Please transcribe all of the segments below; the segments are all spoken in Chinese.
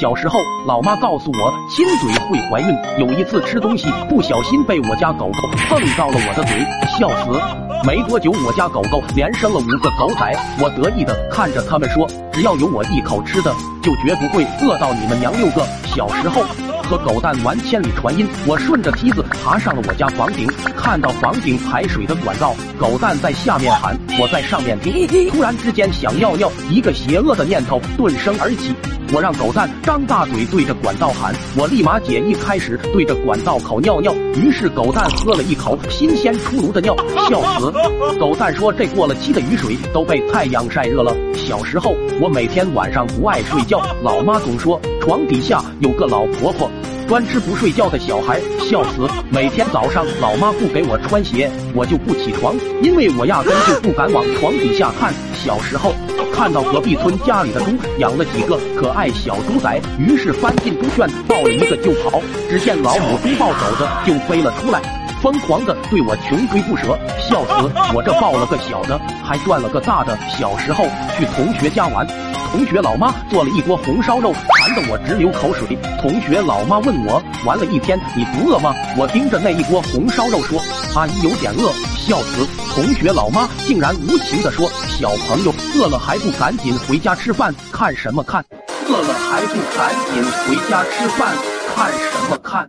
小时候，老妈告诉我，亲嘴会怀孕。有一次吃东西不小心被我家狗狗碰到了我的嘴，笑死！没多久，我家狗狗连生了五个狗仔，我得意的看着他们说，只要有我一口吃的，就绝不会饿到你们娘六个。小时候。和狗蛋玩千里传音，我顺着梯子爬上了我家房顶，看到房顶排水的管道，狗蛋在下面喊，我在上面听。突然之间想尿尿，一个邪恶的念头顿生而起，我让狗蛋张大嘴对着管道喊，我立马解意开始对着管道口尿尿。于是狗蛋喝了一口新鲜出炉的尿，笑死。狗蛋说这过了期的雨水都被太阳晒热了。小时候我每天晚上不爱睡觉，老妈总说床底下有个老婆婆。专吃不睡觉的小孩，笑死！每天早上，老妈不给我穿鞋，我就不起床，因为我压根就不敢往床底下看。小时候，看到隔壁村家里的猪养了几个可爱小猪仔，于是翻进猪圈抱了一个就跑，只见老母猪抱走的就飞了出来，疯狂的对我穷追不舍，笑死！我这抱了个小的，还赚了个大的。小时候去同学家玩。同学老妈做了一锅红烧肉，馋得我直流口水。同学老妈问我玩了一天你不饿吗？我盯着那一锅红烧肉说：“阿姨有点饿。”笑死！同学老妈竟然无情地说：“小朋友饿了还不赶紧回家吃饭？看什么看？饿了还不赶紧回家吃饭？看什么看？”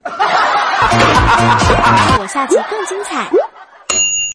我下集更精彩。